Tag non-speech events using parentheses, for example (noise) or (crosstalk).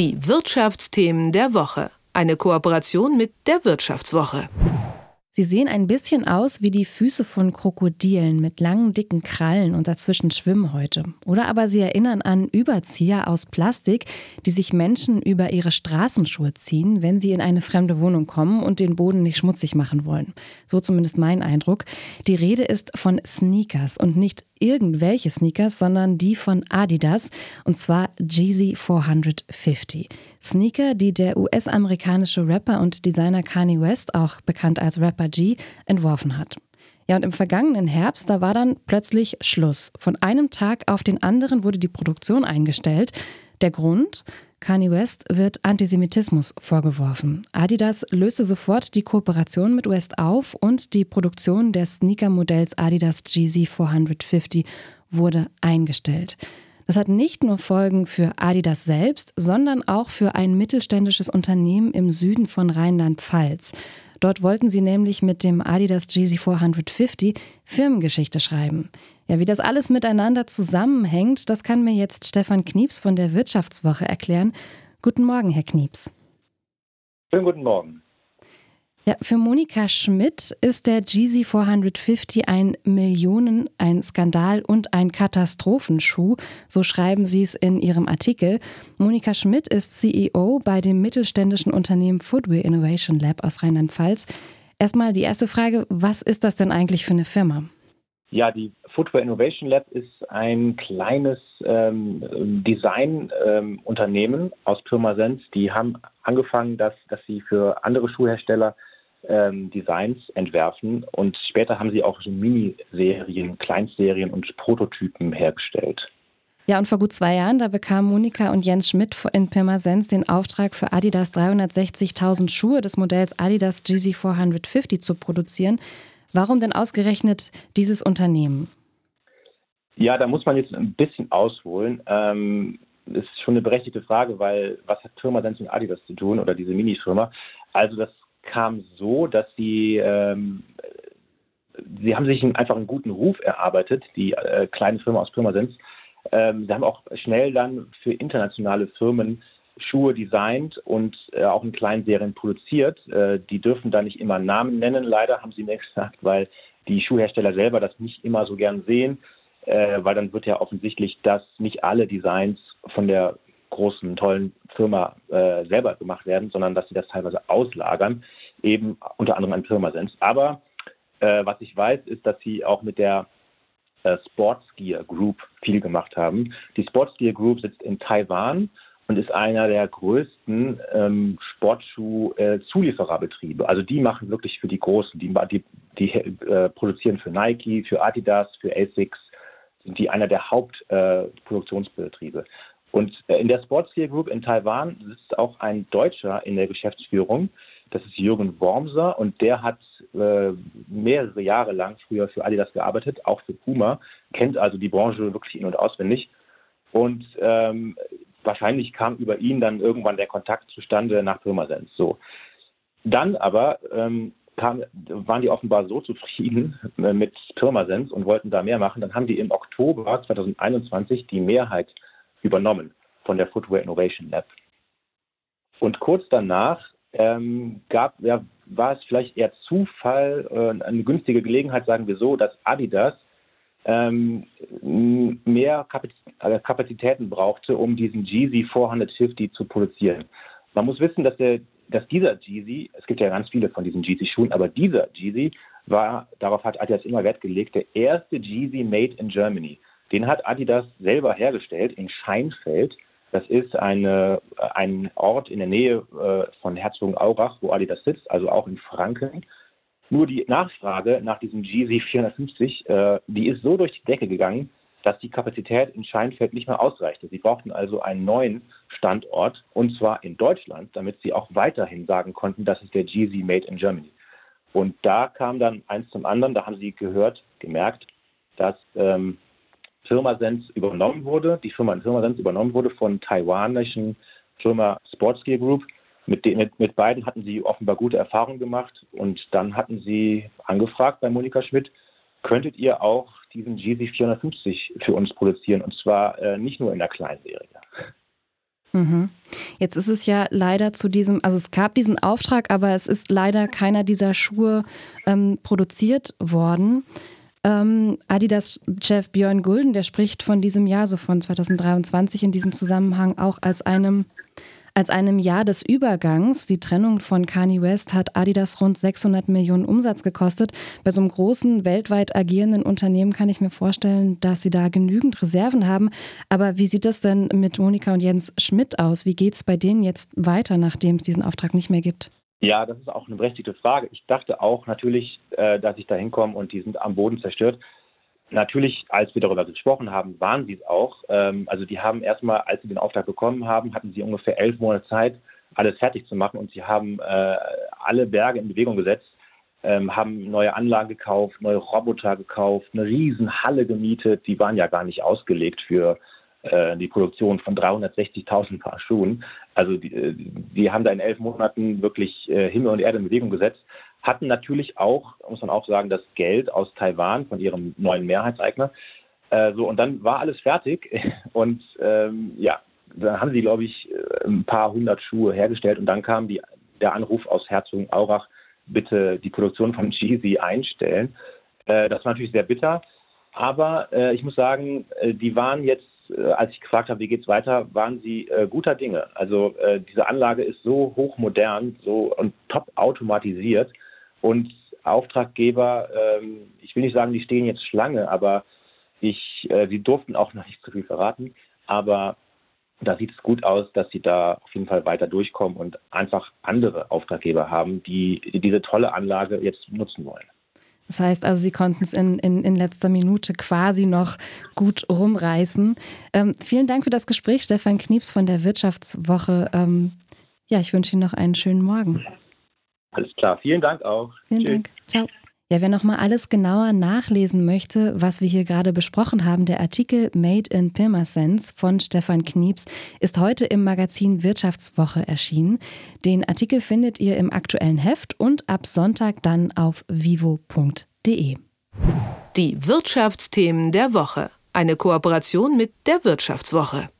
Die Wirtschaftsthemen der Woche. Eine Kooperation mit der Wirtschaftswoche. Sie sehen ein bisschen aus wie die Füße von Krokodilen mit langen, dicken Krallen und dazwischen Schwimmhäute. Oder aber sie erinnern an Überzieher aus Plastik, die sich Menschen über ihre Straßenschuhe ziehen, wenn sie in eine fremde Wohnung kommen und den Boden nicht schmutzig machen wollen. So zumindest mein Eindruck. Die Rede ist von Sneakers und nicht irgendwelche Sneakers, sondern die von Adidas und zwar Jeezy 450. Sneaker, die der US-amerikanische Rapper und Designer Kanye West, auch bekannt als Rapper G, entworfen hat. Ja, und im vergangenen Herbst, da war dann plötzlich Schluss. Von einem Tag auf den anderen wurde die Produktion eingestellt. Der Grund? Kanye West wird Antisemitismus vorgeworfen. Adidas löste sofort die Kooperation mit West auf und die Produktion des Sneaker-Modells Adidas GZ 450 wurde eingestellt. Das hat nicht nur Folgen für Adidas selbst, sondern auch für ein mittelständisches Unternehmen im Süden von Rheinland-Pfalz. Dort wollten sie nämlich mit dem Adidas GZ 450 Firmengeschichte schreiben. Ja, wie das alles miteinander zusammenhängt, das kann mir jetzt Stefan Knieps von der Wirtschaftswoche erklären. Guten Morgen, Herr Knieps. Schönen guten Morgen. Ja, für Monika Schmidt ist der GZ 450 ein Millionen, ein Skandal und ein Katastrophenschuh. So schreiben Sie es in Ihrem Artikel. Monika Schmidt ist CEO bei dem mittelständischen Unternehmen Footwear Innovation Lab aus Rheinland-Pfalz. Erstmal die erste Frage, was ist das denn eigentlich für eine Firma? Ja, die Footwear Innovation Lab ist ein kleines ähm, Designunternehmen ähm, aus Pirmasens. Die haben angefangen, dass, dass sie für andere Schuhhersteller ähm, Designs entwerfen und später haben sie auch so Miniserien, Kleinserien und Prototypen hergestellt. Ja, und vor gut zwei Jahren, da bekamen Monika und Jens Schmidt in Pirmasens den Auftrag für Adidas 360.000 Schuhe des Modells Adidas GZ 450 zu produzieren. Warum denn ausgerechnet dieses Unternehmen? Ja, da muss man jetzt ein bisschen ausholen. Ähm, ist schon eine berechtigte Frage, weil was hat Pirmasens mit Adidas zu tun oder diese Minifirma? Also das kam so, dass sie, ähm, sie haben sich einfach einen guten Ruf erarbeitet, die äh, kleine Firma aus Pirmasens. Ähm, sie haben auch schnell dann für internationale Firmen Schuhe designt und äh, auch in kleinen Serien produziert. Äh, die dürfen da nicht immer Namen nennen, leider haben sie mir (laughs) gesagt, weil die Schuhhersteller selber das nicht immer so gern sehen, äh, weil dann wird ja offensichtlich, dass nicht alle Designs von der großen, tollen Firma äh, selber gemacht werden, sondern dass sie das teilweise auslagern, eben unter anderem an Pirmasens. Aber äh, was ich weiß, ist, dass sie auch mit der äh, Sportsgear Group viel gemacht haben. Die Sportsgear Group sitzt in Taiwan und ist einer der größten ähm, Sportschuh-Zuliefererbetriebe. also die machen wirklich für die Großen, die, die, die äh, produzieren für Nike, für Adidas, für ASICS, sind die einer der Hauptproduktionsbetriebe. Äh, und äh, in der Sportsgear Group in Taiwan sitzt auch ein Deutscher in der Geschäftsführung. Das ist Jürgen Wormser und der hat äh, mehrere Jahre lang früher für Adidas gearbeitet, auch für Puma, kennt also die Branche wirklich in- und auswendig. Und ähm, wahrscheinlich kam über ihn dann irgendwann der Kontakt zustande nach Pirmasens. So. Dann aber ähm, kam, waren die offenbar so zufrieden äh, mit Pirmasens und wollten da mehr machen. Dann haben die im Oktober 2021 die Mehrheit übernommen von der Footwear Innovation Lab. Und kurz danach ähm, gab, ja, war es vielleicht eher Zufall, äh, eine günstige Gelegenheit, sagen wir so, dass Adidas ähm, mehr äh, Kapazitäten brauchte, um diesen Jeezy 450 zu produzieren. Man muss wissen, dass, der, dass dieser Jeezy, es gibt ja ganz viele von diesen Jeezy-Schuhen, aber dieser Jeezy war, darauf hat Adidas immer Wert gelegt, der erste Jeezy made in Germany. Den hat Adidas selber hergestellt in Scheinfeld. Das ist eine, ein Ort in der Nähe äh, von Herzogenaurach, wo Adidas sitzt, also auch in Franken. Nur die Nachfrage nach diesem GZ 450, äh, die ist so durch die Decke gegangen, dass die Kapazität in Scheinfeld nicht mehr ausreichte. Sie brauchten also einen neuen Standort, und zwar in Deutschland, damit sie auch weiterhin sagen konnten, das ist der GZ Made in Germany. Und da kam dann eins zum anderen, da haben sie gehört, gemerkt, dass ähm, Firmasens übernommen wurde, die Firma Firmasens übernommen wurde von taiwanischen Firma Sportsgear Group. Mit, den, mit, mit beiden hatten sie offenbar gute Erfahrungen gemacht und dann hatten sie angefragt bei Monika Schmidt, könntet ihr auch diesen GZ 450 für uns produzieren und zwar äh, nicht nur in der Kleinserie. Mhm. Jetzt ist es ja leider zu diesem, also es gab diesen Auftrag, aber es ist leider keiner dieser Schuhe ähm, produziert worden. Ähm, Adidas-Chef Björn Gulden, der spricht von diesem Jahr, so von 2023 in diesem Zusammenhang auch als einem als einem Jahr des Übergangs. Die Trennung von Kanye West hat Adidas rund 600 Millionen Umsatz gekostet. Bei so einem großen, weltweit agierenden Unternehmen kann ich mir vorstellen, dass sie da genügend Reserven haben. Aber wie sieht das denn mit Monika und Jens Schmidt aus? Wie geht es bei denen jetzt weiter, nachdem es diesen Auftrag nicht mehr gibt? Ja, das ist auch eine berechtigte Frage. Ich dachte auch natürlich, äh, dass ich da hinkomme und die sind am Boden zerstört. Natürlich, als wir darüber gesprochen haben, waren sie es auch. Ähm, also die haben erstmal, als sie den Auftrag bekommen haben, hatten sie ungefähr elf Monate Zeit, alles fertig zu machen und sie haben äh, alle Berge in Bewegung gesetzt, ähm, haben neue Anlagen gekauft, neue Roboter gekauft, eine riesen Halle gemietet. Die waren ja gar nicht ausgelegt für äh, die Produktion von 360.000 Paar Schuhen. Also die, äh, die, haben da in elf Monaten wirklich äh, Himmel und Erde in Bewegung gesetzt, hatten natürlich auch, muss man auch sagen, das Geld aus Taiwan von ihrem neuen Mehrheitseigner. Äh, so, und dann war alles fertig (laughs) und ähm, ja, dann haben sie, glaube ich, ein paar hundert Schuhe hergestellt und dann kam die, der Anruf aus Herzogenaurach, bitte die Produktion von (laughs) Jeezy einstellen. Das war natürlich sehr bitter. Aber ich muss sagen, die waren jetzt als ich gefragt habe, wie geht es weiter, waren sie äh, guter Dinge. Also äh, diese Anlage ist so hochmodern, so und top automatisiert und Auftraggeber, ähm, ich will nicht sagen, die stehen jetzt Schlange, aber ich, äh, sie durften auch noch nicht zu viel verraten, aber da sieht es gut aus, dass sie da auf jeden Fall weiter durchkommen und einfach andere Auftraggeber haben, die diese tolle Anlage jetzt nutzen wollen. Das heißt also, Sie konnten es in, in, in letzter Minute quasi noch gut rumreißen. Ähm, vielen Dank für das Gespräch, Stefan Knieps von der Wirtschaftswoche. Ähm, ja, ich wünsche Ihnen noch einen schönen Morgen. Alles klar, vielen Dank auch. Vielen Tschüss. Dank. Ciao. Ja, wer nochmal alles genauer nachlesen möchte, was wir hier gerade besprochen haben, der Artikel Made in Pirmasens von Stefan Knieps ist heute im Magazin Wirtschaftswoche erschienen. Den Artikel findet ihr im aktuellen Heft und ab Sonntag dann auf vivo.de. Die Wirtschaftsthemen der Woche. Eine Kooperation mit der Wirtschaftswoche.